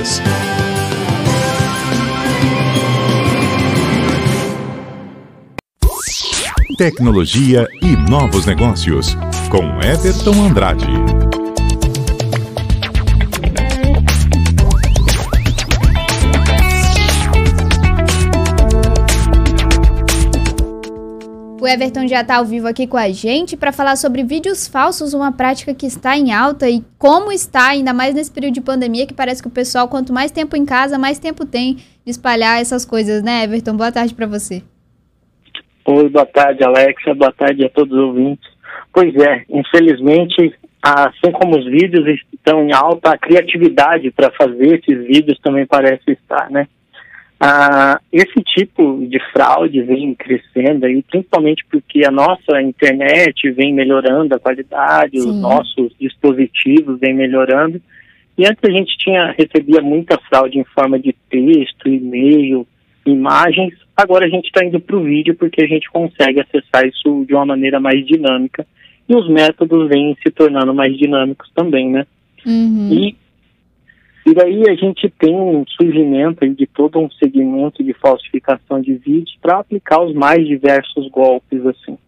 Notícias. Tecnologia e novos negócios, com Everton Andrade. Everton já está ao vivo aqui com a gente para falar sobre vídeos falsos, uma prática que está em alta e como está, ainda mais nesse período de pandemia, que parece que o pessoal, quanto mais tempo em casa, mais tempo tem de espalhar essas coisas, né, Everton? Boa tarde para você. Oi, boa tarde, Alexa. Boa tarde a todos os ouvintes. Pois é, infelizmente, assim como os vídeos estão em alta, a criatividade para fazer esses vídeos também parece estar, né? Ah, esse tipo de fraude vem crescendo aí, principalmente porque a nossa internet vem melhorando a qualidade, Sim. os nossos dispositivos vem melhorando. E antes a gente tinha recebia muita fraude em forma de texto, e-mail, imagens. Agora a gente está indo para o vídeo porque a gente consegue acessar isso de uma maneira mais dinâmica. E os métodos vêm se tornando mais dinâmicos também, né? Uhum. E e daí a gente tem um surgimento de todo um segmento de falsificação de vídeos para aplicar os mais diversos golpes assim.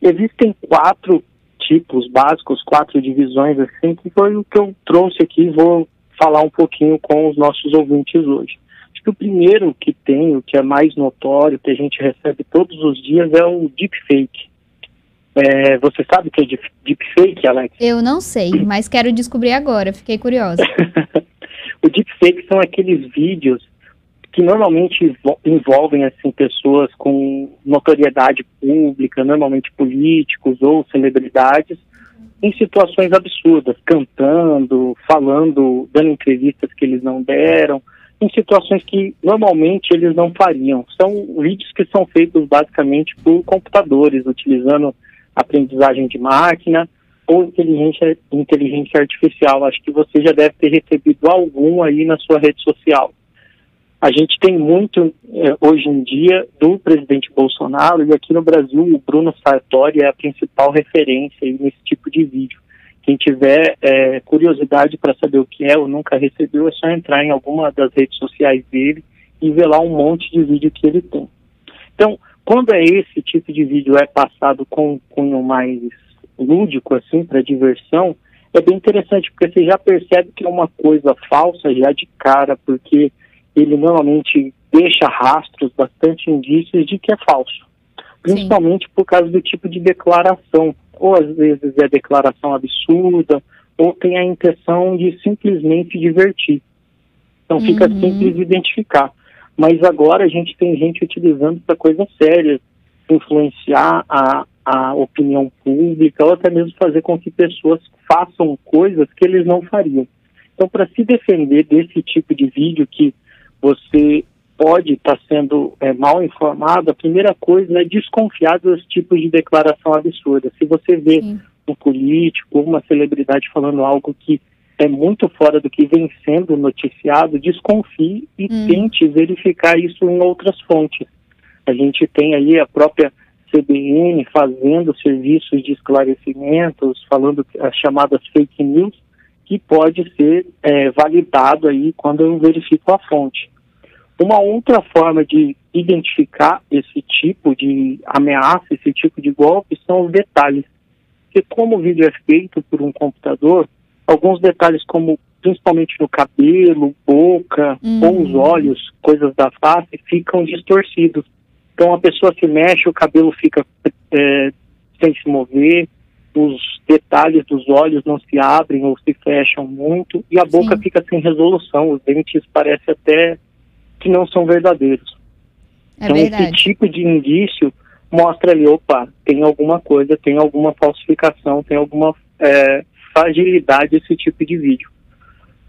Existem quatro tipos básicos, quatro divisões assim, que foi o que eu trouxe aqui e vou falar um pouquinho com os nossos ouvintes hoje. Acho que o primeiro que tem, o que é mais notório, que a gente recebe todos os dias, é o deepfake. É, você sabe o que é deepfake, Alex? Eu não sei, mas quero descobrir agora, fiquei curiosa. o deepfake são aqueles vídeos que normalmente envolvem assim pessoas com notoriedade pública, normalmente políticos ou celebridades, em situações absurdas, cantando, falando, dando entrevistas que eles não deram, em situações que normalmente eles não fariam. São vídeos que são feitos basicamente por computadores, utilizando aprendizagem de máquina ou inteligência, inteligência artificial. Acho que você já deve ter recebido algum aí na sua rede social. A gente tem muito eh, hoje em dia do presidente Bolsonaro e aqui no Brasil o Bruno Sartori é a principal referência nesse tipo de vídeo. Quem tiver eh, curiosidade para saber o que é ou nunca recebeu, é só entrar em alguma das redes sociais dele e ver lá um monte de vídeo que ele tem. Então, quando é esse tipo de vídeo é passado com cunho mais lúdico, assim, para diversão, é bem interessante, porque você já percebe que é uma coisa falsa já de cara, porque ele normalmente deixa rastros, bastante indícios de que é falso. Principalmente Sim. por causa do tipo de declaração. Ou às vezes é declaração absurda, ou tem a intenção de simplesmente divertir. Então fica uhum. simples identificar. Mas agora a gente tem gente utilizando para coisas sérias, influenciar a, a opinião pública ou até mesmo fazer com que pessoas façam coisas que eles não fariam. Então, para se defender desse tipo de vídeo que você pode estar tá sendo é, mal informado, a primeira coisa é desconfiar dos tipos de declaração absurda. Se você vê Sim. um político ou uma celebridade falando algo que é muito fora do que vem sendo noticiado, desconfie e hum. tente verificar isso em outras fontes. A gente tem aí a própria CBN fazendo serviços de esclarecimentos, falando as chamadas fake news, que pode ser é, validado aí quando eu verifico a fonte. Uma outra forma de identificar esse tipo de ameaça, esse tipo de golpe, são os detalhes. Porque como o vídeo é feito por um computador, alguns detalhes como principalmente no cabelo, boca uhum. ou os olhos, coisas da face, ficam distorcidos. Então a pessoa se mexe, o cabelo fica é, sem se mover, os detalhes dos olhos não se abrem ou se fecham muito e a boca Sim. fica sem resolução, os dentes parecem até que não são verdadeiros. É então verdade. esse tipo de indício mostra ali, opa, tem alguma coisa, tem alguma falsificação, tem alguma é, fragilidade esse tipo de vídeo.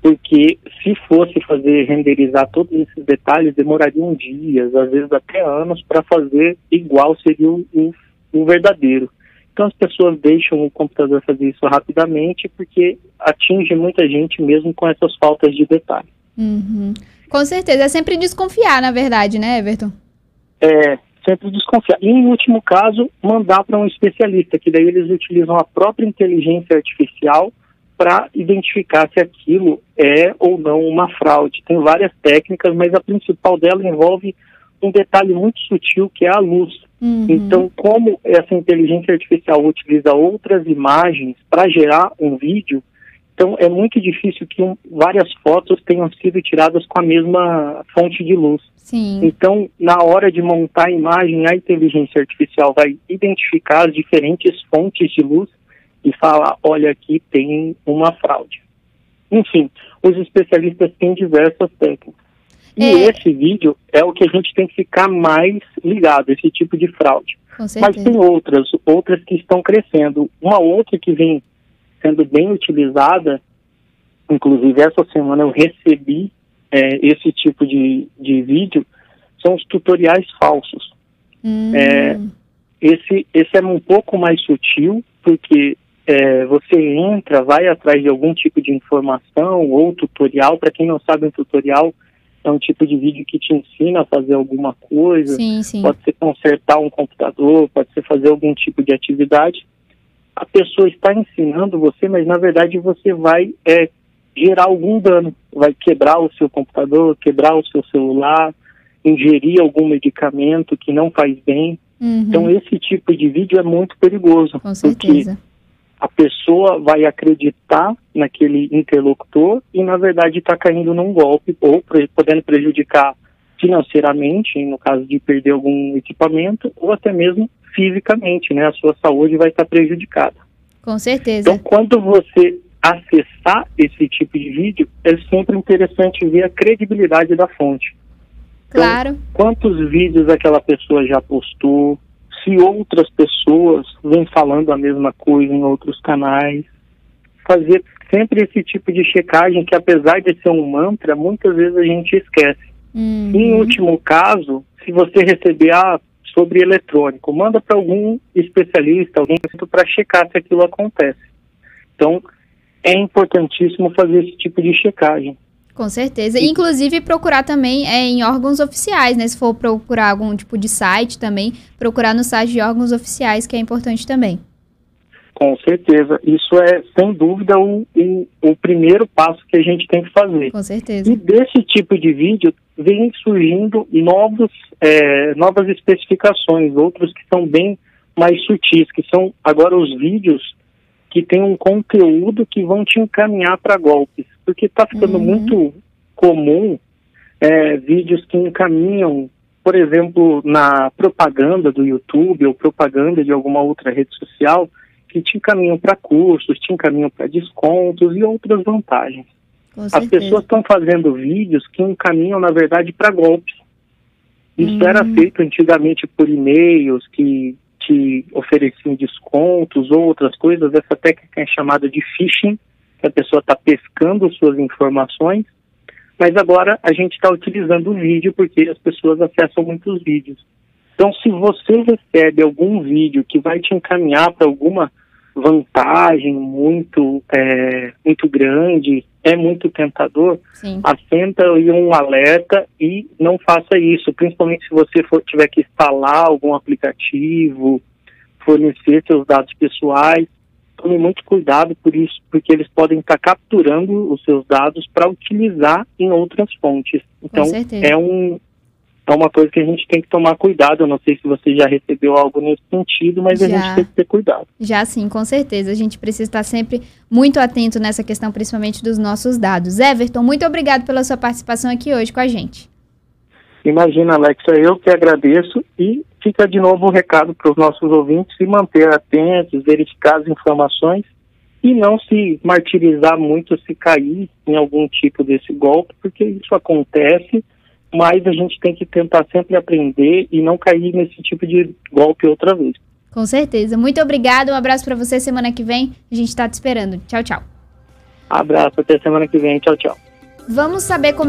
Porque se fosse fazer renderizar todos esses detalhes, demorariam dias, às vezes até anos, para fazer igual seria o, o, o verdadeiro. Então as pessoas deixam o computador fazer isso rapidamente porque atinge muita gente mesmo com essas faltas de detalhe. Uhum. Com certeza, é sempre desconfiar, na verdade, né, Everton? É, sempre desconfiar. E, em último caso, mandar para um especialista, que daí eles utilizam a própria inteligência artificial para identificar se aquilo é ou não uma fraude. Tem várias técnicas, mas a principal dela envolve um detalhe muito sutil que é a luz. Uhum. Então, como essa inteligência artificial utiliza outras imagens para gerar um vídeo, então é muito difícil que um, várias fotos tenham sido tiradas com a mesma fonte de luz. Sim. Então, na hora de montar a imagem, a inteligência artificial vai identificar as diferentes fontes de luz e falar, olha, aqui tem uma fraude. Enfim, os especialistas têm diversas técnicas. E é. esse vídeo é o que a gente tem que ficar mais ligado, esse tipo de fraude. Mas tem outras, outras que estão crescendo. Uma outra que vem sendo bem utilizada, inclusive essa semana eu recebi é, esse tipo de, de vídeo, são os tutoriais falsos. Hum. É, esse, esse é um pouco mais sutil, porque é, você entra, vai atrás de algum tipo de informação ou tutorial. Para quem não sabe, um tutorial é um tipo de vídeo que te ensina a fazer alguma coisa. Sim, sim. Pode ser consertar um computador, pode ser fazer algum tipo de atividade. A pessoa está ensinando você, mas na verdade você vai é, gerar algum dano. Vai quebrar o seu computador, quebrar o seu celular, ingerir algum medicamento que não faz bem. Uhum. Então esse tipo de vídeo é muito perigoso. Com certeza. Porque a pessoa vai acreditar naquele interlocutor e, na verdade, está caindo num golpe ou podendo prejudicar financeiramente, no caso de perder algum equipamento, ou até mesmo fisicamente, né? A sua saúde vai estar prejudicada. Com certeza. Então, quando você acessar esse tipo de vídeo, é sempre interessante ver a credibilidade da fonte. Então, claro. quantos vídeos aquela pessoa já postou, se outras pessoas vêm falando a mesma coisa em outros canais, fazer sempre esse tipo de checagem que apesar de ser um mantra, muitas vezes a gente esquece. Uhum. Em último caso, se você receber ah, sobre eletrônico, manda para algum especialista, alguém para checar se aquilo acontece. Então, é importantíssimo fazer esse tipo de checagem. Com certeza. E, Inclusive, procurar também é, em órgãos oficiais, né? Se for procurar algum tipo de site também, procurar no site de órgãos oficiais, que é importante também. Com certeza. Isso é, sem dúvida, o, o, o primeiro passo que a gente tem que fazer. Com certeza. E desse tipo de vídeo vem surgindo novos, é, novas especificações, outros que são bem mais sutis, que são agora os vídeos que têm um conteúdo que vão te encaminhar para golpes porque está ficando uhum. muito comum é, vídeos que encaminham, por exemplo, na propaganda do YouTube ou propaganda de alguma outra rede social, que te encaminham para cursos, te encaminham para descontos e outras vantagens. As pessoas estão fazendo vídeos que encaminham, na verdade, para golpes. Isso uhum. era feito antigamente por e-mails que te ofereciam descontos ou outras coisas. Essa técnica é chamada de phishing que a pessoa está pescando suas informações, mas agora a gente está utilizando o vídeo porque as pessoas acessam muitos vídeos. Então, se você recebe algum vídeo que vai te encaminhar para alguma vantagem muito é, muito grande, é muito tentador, Sim. assenta aí um alerta e não faça isso, principalmente se você for, tiver que instalar algum aplicativo, fornecer seus dados pessoais, tome muito cuidado por isso, porque eles podem estar capturando os seus dados para utilizar em outras fontes. Então, é um é uma coisa que a gente tem que tomar cuidado. Eu não sei se você já recebeu algo nesse sentido, mas já. a gente tem que ter cuidado. Já sim, com certeza. A gente precisa estar sempre muito atento nessa questão, principalmente dos nossos dados. Everton, muito obrigado pela sua participação aqui hoje com a gente. Imagina, Alexa, eu que agradeço e fica de novo o um recado para os nossos ouvintes se manter atentos, verificar as informações e não se martirizar muito se cair em algum tipo desse golpe, porque isso acontece, mas a gente tem que tentar sempre aprender e não cair nesse tipo de golpe outra vez. Com certeza. Muito obrigado, um abraço para você semana que vem. A gente está te esperando. Tchau, tchau. Abraço, até semana que vem. Tchau, tchau. Vamos saber como